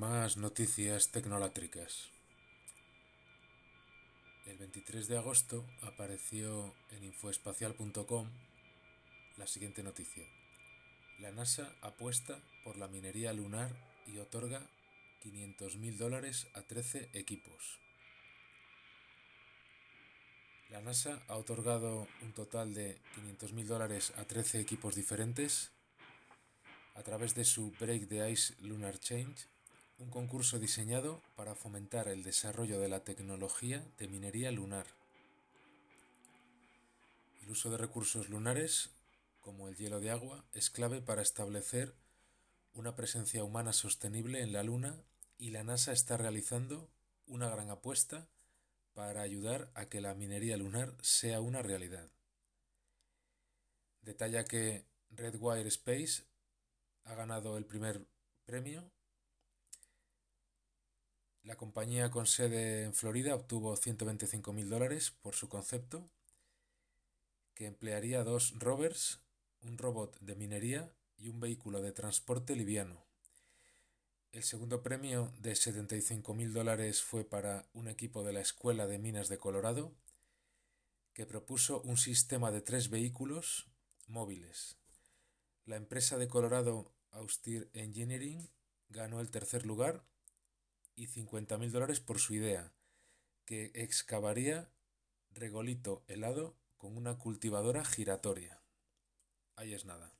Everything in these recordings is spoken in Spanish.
Más noticias tecnolátricas. El 23 de agosto apareció en infoespacial.com la siguiente noticia. La NASA apuesta por la minería lunar y otorga 500.000 dólares a 13 equipos. La NASA ha otorgado un total de 500.000 dólares a 13 equipos diferentes a través de su Break the Ice Lunar Change, un concurso diseñado para fomentar el desarrollo de la tecnología de minería lunar. El uso de recursos lunares, como el hielo de agua, es clave para establecer una presencia humana sostenible en la Luna y la NASA está realizando una gran apuesta para ayudar a que la minería lunar sea una realidad. Detalla que Redwire Space ha ganado el primer premio. La compañía con sede en Florida obtuvo 125 mil dólares por su concepto, que emplearía dos rovers, un robot de minería y un vehículo de transporte liviano. El segundo premio de 75 mil dólares fue para un equipo de la Escuela de Minas de Colorado, que propuso un sistema de tres vehículos móviles. La empresa de Colorado Austere Engineering ganó el tercer lugar y 50 mil dólares por su idea, que excavaría regolito helado con una cultivadora giratoria. Ahí es nada.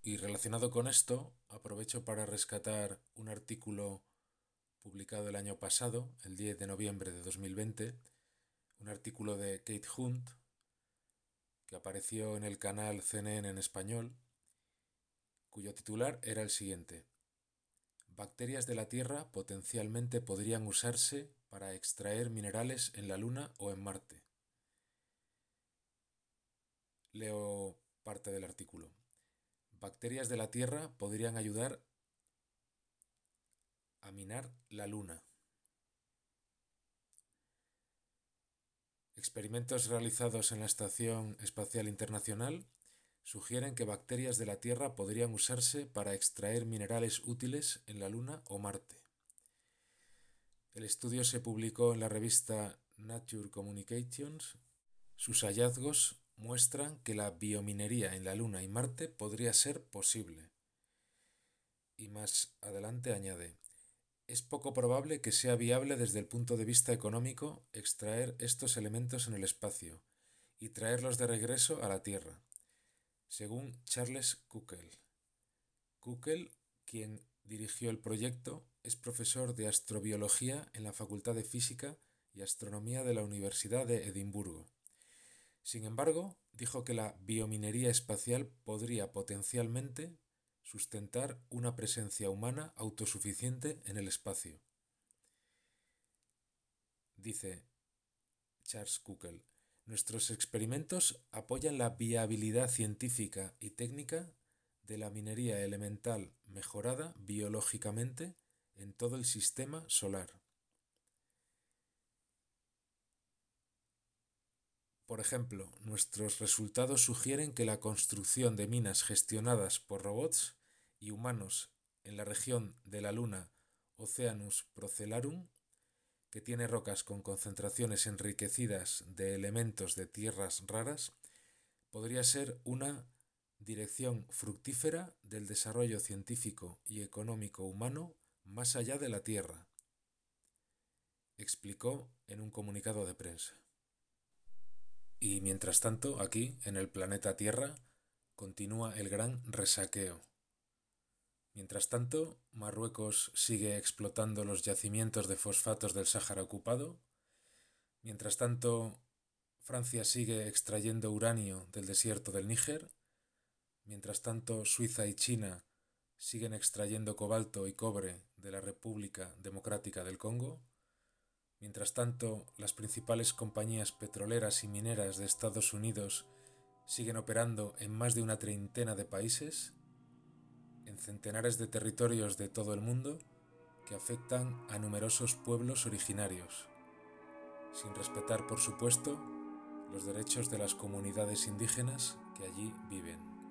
Y relacionado con esto, aprovecho para rescatar un artículo publicado el año pasado, el 10 de noviembre de 2020, un artículo de Kate Hunt, que apareció en el canal CNN en español, cuyo titular era el siguiente. Bacterias de la Tierra potencialmente podrían usarse para extraer minerales en la Luna o en Marte. Leo parte del artículo. Bacterias de la Tierra podrían ayudar a minar la Luna. Experimentos realizados en la Estación Espacial Internacional sugieren que bacterias de la Tierra podrían usarse para extraer minerales útiles en la Luna o Marte. El estudio se publicó en la revista Nature Communications. Sus hallazgos muestran que la biominería en la Luna y Marte podría ser posible. Y más adelante añade, es poco probable que sea viable desde el punto de vista económico extraer estos elementos en el espacio y traerlos de regreso a la Tierra según Charles Kuckel. Kuckel, quien dirigió el proyecto, es profesor de astrobiología en la Facultad de Física y Astronomía de la Universidad de Edimburgo. Sin embargo, dijo que la biominería espacial podría potencialmente sustentar una presencia humana autosuficiente en el espacio. Dice Charles Kuckel, Nuestros experimentos apoyan la viabilidad científica y técnica de la minería elemental mejorada biológicamente en todo el sistema solar. Por ejemplo, nuestros resultados sugieren que la construcción de minas gestionadas por robots y humanos en la región de la Luna Oceanus Procellarum que tiene rocas con concentraciones enriquecidas de elementos de tierras raras, podría ser una dirección fructífera del desarrollo científico y económico humano más allá de la Tierra, explicó en un comunicado de prensa. Y mientras tanto, aquí, en el planeta Tierra, continúa el gran resaqueo. Mientras tanto, Marruecos sigue explotando los yacimientos de fosfatos del Sáhara ocupado. Mientras tanto, Francia sigue extrayendo uranio del desierto del Níger. Mientras tanto, Suiza y China siguen extrayendo cobalto y cobre de la República Democrática del Congo. Mientras tanto, las principales compañías petroleras y mineras de Estados Unidos siguen operando en más de una treintena de países en centenares de territorios de todo el mundo que afectan a numerosos pueblos originarios, sin respetar, por supuesto, los derechos de las comunidades indígenas que allí viven.